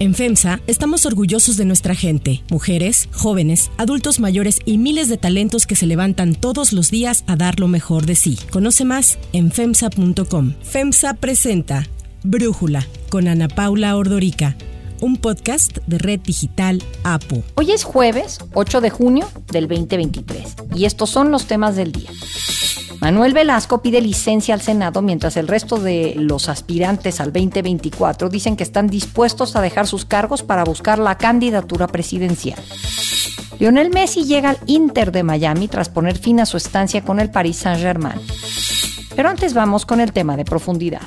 En FEMSA estamos orgullosos de nuestra gente, mujeres, jóvenes, adultos mayores y miles de talentos que se levantan todos los días a dar lo mejor de sí. Conoce más en FEMSA.com. FEMSA presenta Brújula con Ana Paula Ordorica un podcast de Red Digital APO. Hoy es jueves 8 de junio del 2023 y estos son los temas del día. Manuel Velasco pide licencia al Senado mientras el resto de los aspirantes al 2024 dicen que están dispuestos a dejar sus cargos para buscar la candidatura presidencial. Lionel Messi llega al Inter de Miami tras poner fin a su estancia con el Paris Saint-Germain. Pero antes vamos con el tema de profundidad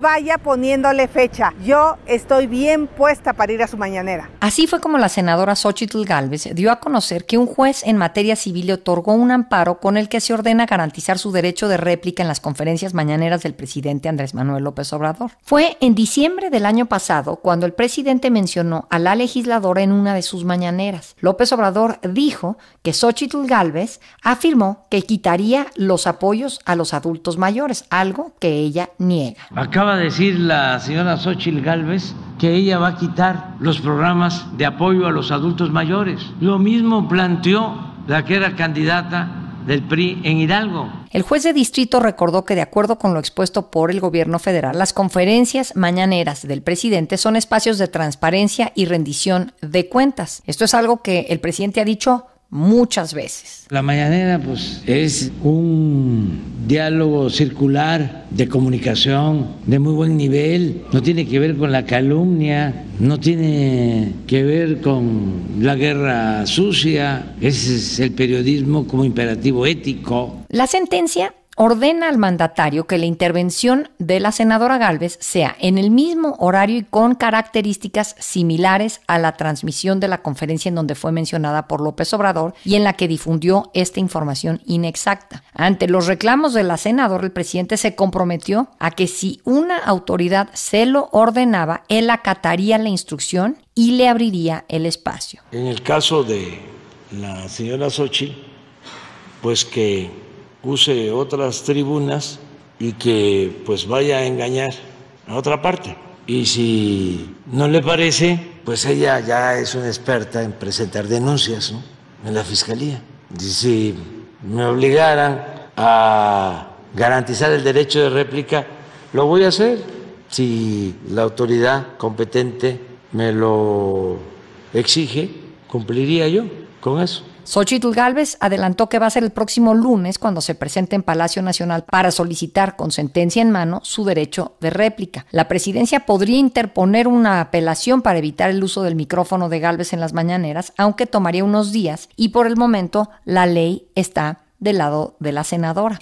vaya poniéndole fecha. Yo estoy bien puesta para ir a su mañanera. Así fue como la senadora Xochitl Galvez dio a conocer que un juez en materia civil le otorgó un amparo con el que se ordena garantizar su derecho de réplica en las conferencias mañaneras del presidente Andrés Manuel López Obrador. Fue en diciembre del año pasado cuando el presidente mencionó a la legisladora en una de sus mañaneras. López Obrador dijo que Xochitl Galvez afirmó que quitaría los apoyos a los adultos mayores, algo que ella niega. Acaba a decir la señora Xochitl Galvez que ella va a quitar los programas de apoyo a los adultos mayores. Lo mismo planteó la que era candidata del PRI en Hidalgo. El juez de distrito recordó que de acuerdo con lo expuesto por el gobierno federal, las conferencias mañaneras del presidente son espacios de transparencia y rendición de cuentas. Esto es algo que el presidente ha dicho muchas veces. La mañanera pues es un diálogo circular de comunicación de muy buen nivel, no tiene que ver con la calumnia, no tiene que ver con la guerra sucia, ese es el periodismo como imperativo ético. La sentencia ordena al mandatario que la intervención de la senadora Galvez sea en el mismo horario y con características similares a la transmisión de la conferencia en donde fue mencionada por López Obrador y en la que difundió esta información inexacta. Ante los reclamos de la senadora, el presidente se comprometió a que si una autoridad se lo ordenaba, él acataría la instrucción y le abriría el espacio. En el caso de la señora Sochi, pues que use otras tribunas y que pues vaya a engañar a otra parte. Y si no le parece, pues ella ya es una experta en presentar denuncias en la fiscalía. Y si me obligaran a garantizar el derecho de réplica, lo voy a hacer. Si la autoridad competente me lo exige, cumpliría yo con eso. Xochitl Galvez adelantó que va a ser el próximo lunes cuando se presente en Palacio Nacional para solicitar con sentencia en mano su derecho de réplica. La presidencia podría interponer una apelación para evitar el uso del micrófono de Galvez en las mañaneras, aunque tomaría unos días y por el momento la ley está del lado de la senadora.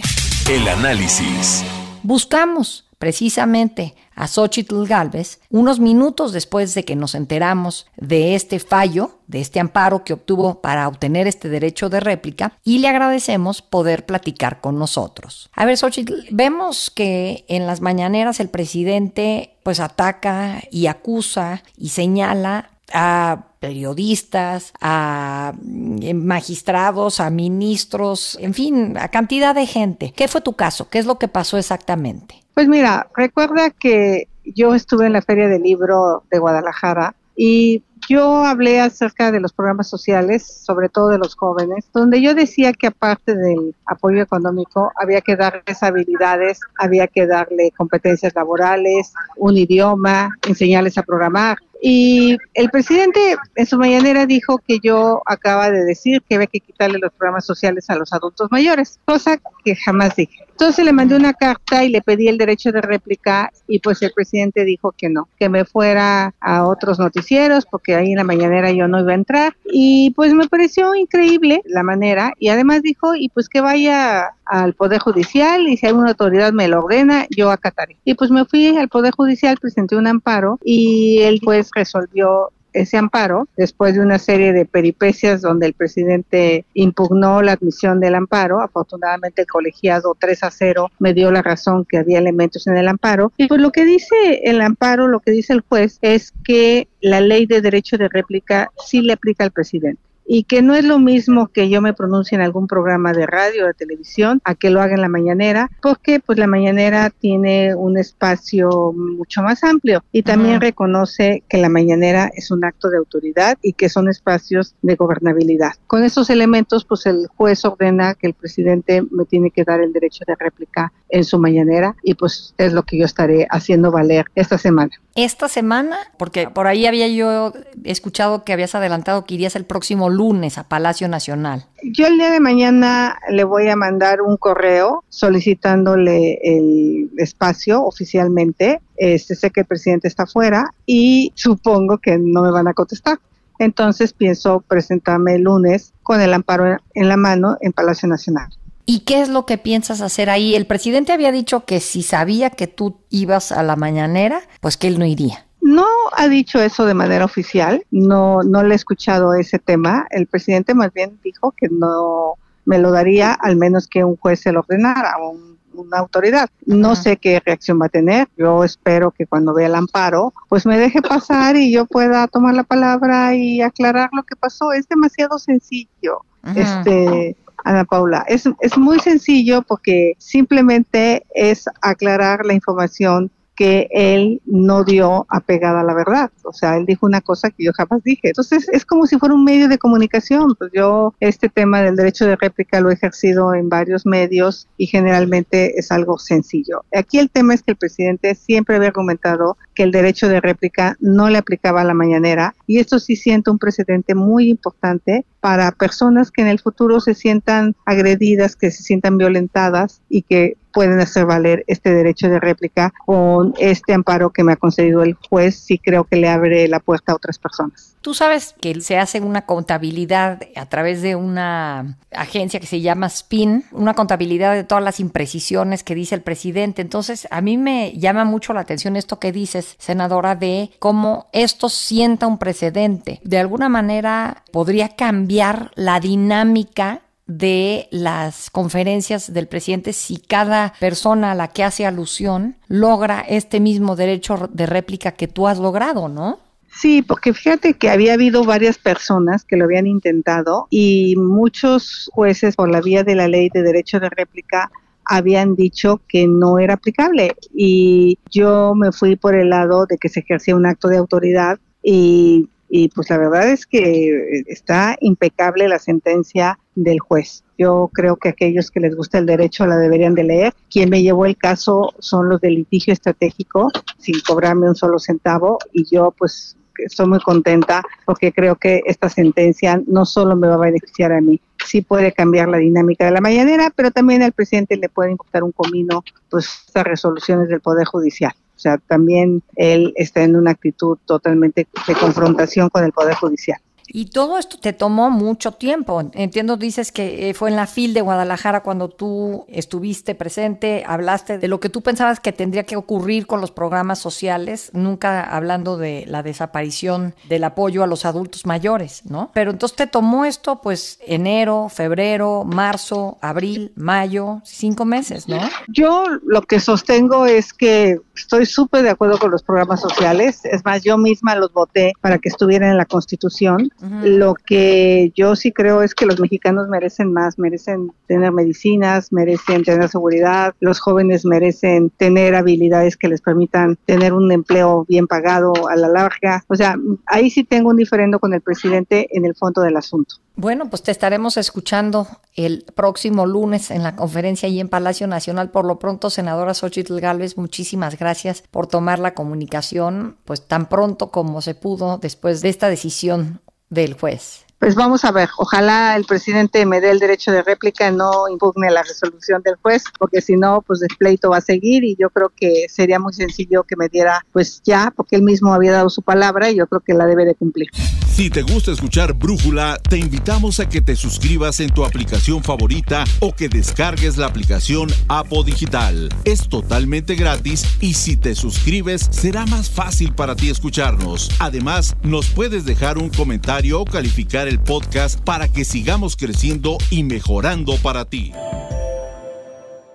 El análisis. Buscamos precisamente a Xochitl Galvez unos minutos después de que nos enteramos de este fallo, de este amparo que obtuvo para obtener este derecho de réplica y le agradecemos poder platicar con nosotros. A ver, Xochitl, vemos que en las mañaneras el presidente pues ataca y acusa y señala a periodistas, a mm, magistrados, a ministros, en fin, a cantidad de gente. ¿Qué fue tu caso? ¿Qué es lo que pasó exactamente? Pues mira, recuerda que yo estuve en la Feria del Libro de Guadalajara y yo hablé acerca de los programas sociales, sobre todo de los jóvenes, donde yo decía que aparte del apoyo económico, había que darles habilidades, había que darle competencias laborales, un idioma, enseñarles a programar. Y el presidente en su mañanera dijo que yo acaba de decir que había que quitarle los programas sociales a los adultos mayores, cosa que jamás dije. Entonces le mandé una carta y le pedí el derecho de réplica y pues el presidente dijo que no, que me fuera a otros noticieros porque ahí en la mañanera yo no iba a entrar y pues me pareció increíble la manera y además dijo y pues que vaya al Poder Judicial y si alguna autoridad me lo ordena, yo acataré. Y pues me fui al Poder Judicial, presenté un amparo y él pues resolvió ese amparo después de una serie de peripecias donde el presidente impugnó la admisión del amparo. Afortunadamente el colegiado 3 a 0 me dio la razón que había elementos en el amparo. Y pues lo que dice el amparo, lo que dice el juez es que la ley de derecho de réplica sí le aplica al presidente y que no es lo mismo que yo me pronuncie en algún programa de radio o de televisión a que lo haga en la mañanera, porque pues la mañanera tiene un espacio mucho más amplio y también reconoce que la mañanera es un acto de autoridad y que son espacios de gobernabilidad. Con esos elementos pues el juez ordena que el presidente me tiene que dar el derecho de réplica en su mañanera y pues es lo que yo estaré haciendo valer esta semana. Esta semana, porque por ahí había yo escuchado que habías adelantado que irías el próximo lunes a Palacio Nacional. Yo el día de mañana le voy a mandar un correo solicitándole el espacio oficialmente. Este, sé que el presidente está fuera y supongo que no me van a contestar. Entonces pienso presentarme el lunes con el amparo en la mano en Palacio Nacional. ¿Y qué es lo que piensas hacer ahí? El presidente había dicho que si sabía que tú ibas a la mañanera, pues que él no iría. No ha dicho eso de manera oficial, no, no le he escuchado ese tema. El presidente más bien dijo que no me lo daría al menos que un juez se lo ordenara, un, una autoridad. No sé qué reacción va a tener. Yo espero que cuando vea el amparo, pues me deje pasar y yo pueda tomar la palabra y aclarar lo que pasó. Es demasiado sencillo. Este Ana Paula. Es, es muy sencillo porque simplemente es aclarar la información que él no dio apegada a la verdad. O sea, él dijo una cosa que yo jamás dije. Entonces, es como si fuera un medio de comunicación. Pues yo este tema del derecho de réplica lo he ejercido en varios medios y generalmente es algo sencillo. Aquí el tema es que el presidente siempre había argumentado que el derecho de réplica no le aplicaba a la mañanera y esto sí siente un precedente muy importante para personas que en el futuro se sientan agredidas, que se sientan violentadas y que pueden hacer valer este derecho de réplica con este amparo que me ha concedido el juez, sí creo que le abre la puerta a otras personas. Tú sabes que se hace una contabilidad a través de una agencia que se llama SPIN, una contabilidad de todas las imprecisiones que dice el presidente. Entonces, a mí me llama mucho la atención esto que dices, senadora, de cómo esto sienta un precedente. De alguna manera podría cambiar la dinámica de las conferencias del presidente si cada persona a la que hace alusión logra este mismo derecho de réplica que tú has logrado, ¿no? Sí, porque fíjate que había habido varias personas que lo habían intentado y muchos jueces por la vía de la ley de derecho de réplica habían dicho que no era aplicable y yo me fui por el lado de que se ejercía un acto de autoridad y y pues la verdad es que está impecable la sentencia del juez. Yo creo que aquellos que les gusta el derecho la deberían de leer. Quien me llevó el caso son los de litigio estratégico, sin cobrarme un solo centavo, y yo pues estoy muy contenta porque creo que esta sentencia no solo me va a beneficiar a mí, sí puede cambiar la dinámica de la mañanera, pero también al presidente le puede imputar un comino pues estas resoluciones del Poder Judicial. O sea, también él está en una actitud totalmente de confrontación con el Poder Judicial. Y todo esto te tomó mucho tiempo. Entiendo, dices que eh, fue en la FIL de Guadalajara cuando tú estuviste presente, hablaste de lo que tú pensabas que tendría que ocurrir con los programas sociales, nunca hablando de la desaparición del apoyo a los adultos mayores, ¿no? Pero entonces te tomó esto, pues, enero, febrero, marzo, abril, mayo, cinco meses, ¿no? Yo lo que sostengo es que estoy súper de acuerdo con los programas sociales. Es más, yo misma los voté para que estuvieran en la Constitución lo que yo sí creo es que los mexicanos merecen más, merecen tener medicinas, merecen tener seguridad, los jóvenes merecen tener habilidades que les permitan tener un empleo bien pagado a la larga. O sea, ahí sí tengo un diferendo con el presidente en el fondo del asunto. Bueno, pues te estaremos escuchando el próximo lunes en la conferencia y en Palacio Nacional. Por lo pronto, senadora Xochitl Galvez, muchísimas gracias por tomar la comunicación, pues tan pronto como se pudo después de esta decisión del juez. Pues vamos a ver, ojalá el presidente me dé el derecho de réplica, no impugne la resolución del juez, porque si no, pues el pleito va a seguir y yo creo que sería muy sencillo que me diera, pues ya, porque él mismo había dado su palabra y yo creo que la debe de cumplir. Si te gusta escuchar Brújula, te invitamos a que te suscribas en tu aplicación favorita o que descargues la aplicación Apo Digital. Es totalmente gratis y si te suscribes será más fácil para ti escucharnos. Además, nos puedes dejar un comentario o calificar el podcast para que sigamos creciendo y mejorando para ti.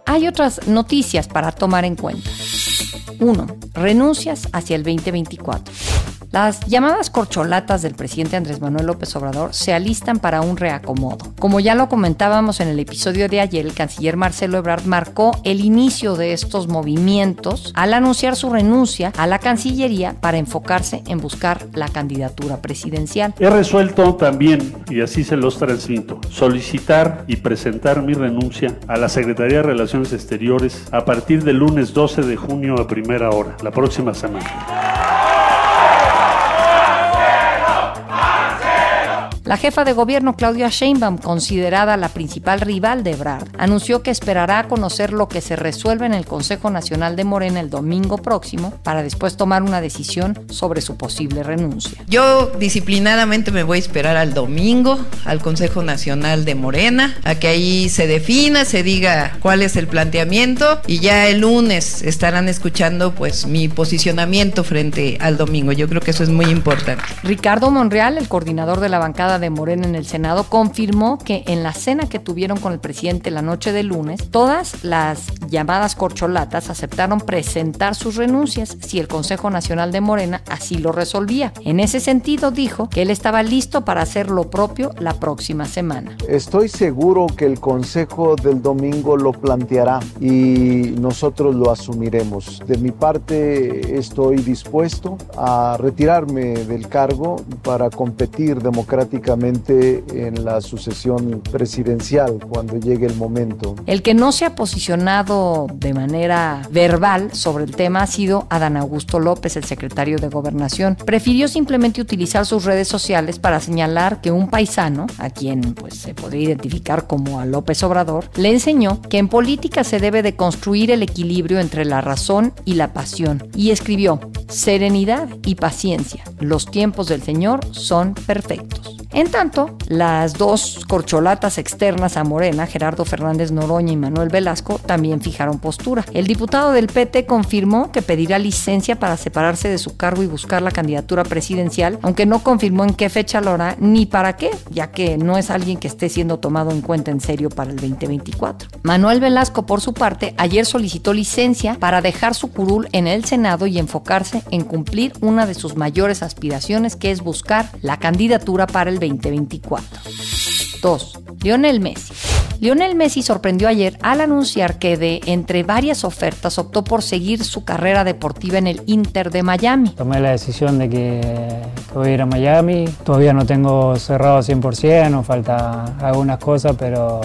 Hay otras noticias para tomar en cuenta. 1 renuncias hacia el 2024. Las llamadas corcholatas del presidente Andrés Manuel López Obrador se alistan para un reacomodo. Como ya lo comentábamos en el episodio de ayer, el canciller Marcelo Ebrard marcó el inicio de estos movimientos al anunciar su renuncia a la Cancillería para enfocarse en buscar la candidatura presidencial. He resuelto también, y así se los transmito, solicitar y presentar mi renuncia a la Secretaría de Relaciones Exteriores a partir del lunes 12 de junio a primera hora, la próxima semana. La jefa de gobierno Claudia Sheinbaum, considerada la principal rival de Ebrard, anunció que esperará a conocer lo que se resuelve en el Consejo Nacional de Morena el domingo próximo para después tomar una decisión sobre su posible renuncia. Yo disciplinadamente me voy a esperar al domingo al Consejo Nacional de Morena, a que ahí se defina, se diga cuál es el planteamiento y ya el lunes estarán escuchando pues mi posicionamiento frente al domingo. Yo creo que eso es muy importante. Ricardo Monreal, el coordinador de la bancada de Morena en el Senado confirmó que en la cena que tuvieron con el presidente la noche del lunes, todas las llamadas corcholatas aceptaron presentar sus renuncias si el Consejo Nacional de Morena así lo resolvía. En ese sentido dijo que él estaba listo para hacer lo propio la próxima semana. Estoy seguro que el Consejo del domingo lo planteará y nosotros lo asumiremos. De mi parte estoy dispuesto a retirarme del cargo para competir democráticamente en la sucesión presidencial cuando llegue el momento. El que no se ha posicionado de manera verbal sobre el tema ha sido Adán Augusto López, el secretario de Gobernación. Prefirió simplemente utilizar sus redes sociales para señalar que un paisano, a quien pues se podría identificar como a López Obrador, le enseñó que en política se debe de construir el equilibrio entre la razón y la pasión y escribió, serenidad y paciencia, los tiempos del Señor son perfectos. En tanto, las dos corcholatas externas a Morena, Gerardo Fernández Noroña y Manuel Velasco, también fijaron postura. El diputado del PT confirmó que pedirá licencia para separarse de su cargo y buscar la candidatura presidencial, aunque no confirmó en qué fecha lo hará ni para qué, ya que no es alguien que esté siendo tomado en cuenta en serio para el 2024. Manuel Velasco, por su parte, ayer solicitó licencia para dejar su curul en el Senado y enfocarse en cumplir una de sus mayores aspiraciones, que es buscar la candidatura para el 2024. 2. Lionel Messi. Lionel Messi sorprendió ayer al anunciar que de entre varias ofertas optó por seguir su carrera deportiva en el Inter de Miami. Tomé la decisión de que, voy a ir a Miami. Todavía no tengo cerrado 100%, nos falta algunas cosas, pero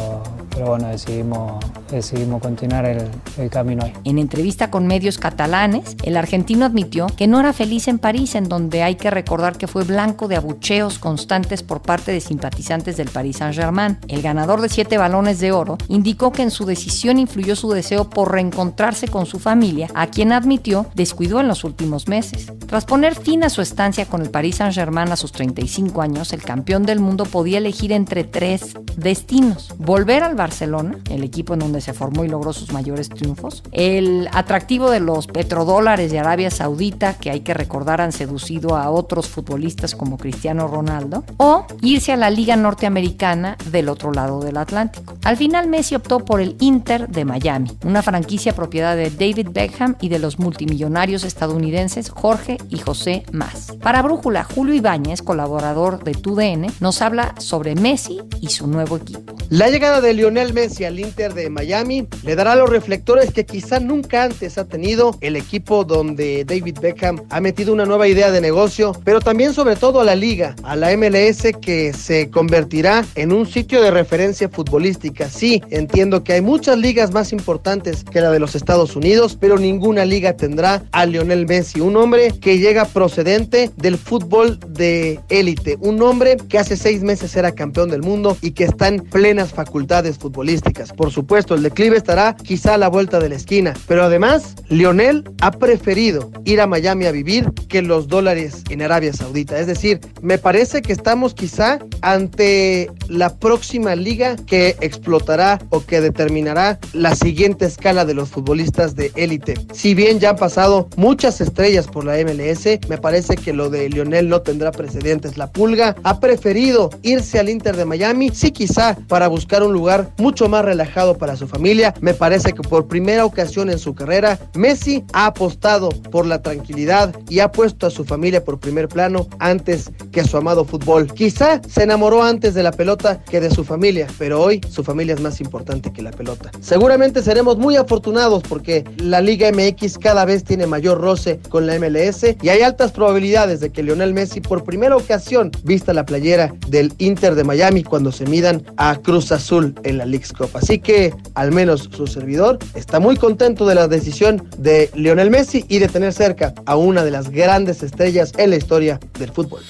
pero bueno, decidimos, decidimos continuar el, el, camino ahí. En entrevista con medios catalanes, el argentino admitió que no era feliz en París, en donde hay que recordar que fue blanco de abucheos constantes por parte de simpatizantes del Paris Saint-Germain. El ganador de siete balones de oro indicó que en su decisión influyó su deseo por reencontrarse con su familia, a quien admitió descuidó en los últimos meses. Tras poner fin a su estancia con el Paris Saint-Germain a sus 35 años, el campeón del mundo podía elegir entre tres destinos. Volver al Barcelona, el equipo en donde se formó y logró sus mayores triunfos. El atractivo de los petrodólares de Arabia Saudita, que hay que recordar han seducido a otros futbolistas como Cristiano Ronaldo. O irse a la Liga Norteamericana del otro lado del Atlántico. Al final Messi optó por el Inter de Miami, una franquicia propiedad de David Beckham y de los multimillonarios estadounidenses Jorge y José Más. Para Brújula, Julio Ibáñez, colaborador de TUDN, nos habla sobre Messi y su nuevo equipo. La llegada de Lionel Messi al Inter de Miami le dará los reflectores que quizá nunca antes ha tenido el equipo donde David Beckham ha metido una nueva idea de negocio, pero también sobre todo a la liga, a la MLS que se convertirá en un sitio de referencia futbolística. Sí, entiendo que hay muchas ligas más importantes que la de los Estados Unidos, pero ninguna liga tendrá a Lionel Messi, un hombre que llega procedente del fútbol de élite, un hombre que hace seis meses era campeón del mundo y que está en plenas facultades futbolísticas. Por supuesto, el declive estará quizá a la vuelta de la esquina, pero además, Lionel ha preferido ir a Miami a vivir que los dólares en Arabia Saudita. Es decir, me parece que estamos quizá ante la próxima liga que explotará o que determinará la siguiente escala de los futbolistas de élite. Si bien ya han pasado muchas estrellas por la MLS, me parece que lo de Lionel no tendrá precedentes. La Pulga ha preferido irse al Inter de Miami, sí quizá para buscar un lugar mucho más relajado para su familia. Me parece que por primera ocasión en su carrera, Messi ha apostado por la tranquilidad y ha puesto a su familia por primer plano antes que su amado fútbol. Quizá se enamoró antes de la pelota que de su familia, pero hoy su familia es más importante que la pelota. Seguramente seremos muy afortunados porque la Liga MX cada vez tiene mayor roce con la MLS y hay altas probabilidades de que Lionel Messi por primera ocasión vista la playera del Inter de Miami cuando se midan a Cruz Azul en la League's Cup. Así que al menos su servidor está muy contento de la decisión de Lionel Messi y de tener cerca a una de las grandes estrellas en la historia del fútbol.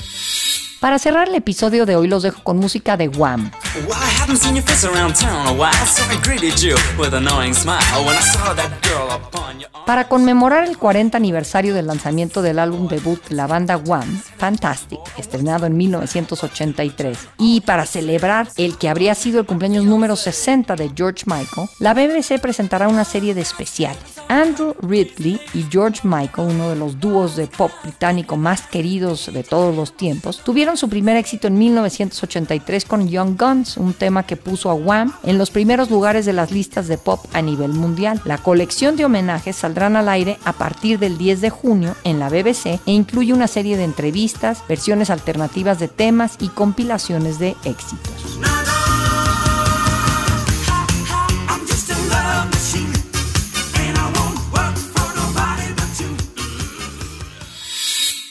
Para cerrar el episodio de hoy los dejo con música de Wham. Para conmemorar el 40 aniversario del lanzamiento del álbum debut la banda Wham, Fantastic, estrenado en 1983, y para celebrar el que habría sido el cumpleaños número 60 de George Michael, la BBC presentará una serie de especiales. Andrew Ridley y George Michael, uno de los dúos de pop británico más queridos de todos los tiempos, tuvieron su primer éxito en 1983 con Young Guns, un tema que puso a Wham en los primeros lugares de las listas de pop a nivel mundial. La colección de homenajes saldrán al aire a partir del 10 de junio en la BBC e incluye una serie de entrevistas, versiones alternativas de temas y compilaciones de éxitos.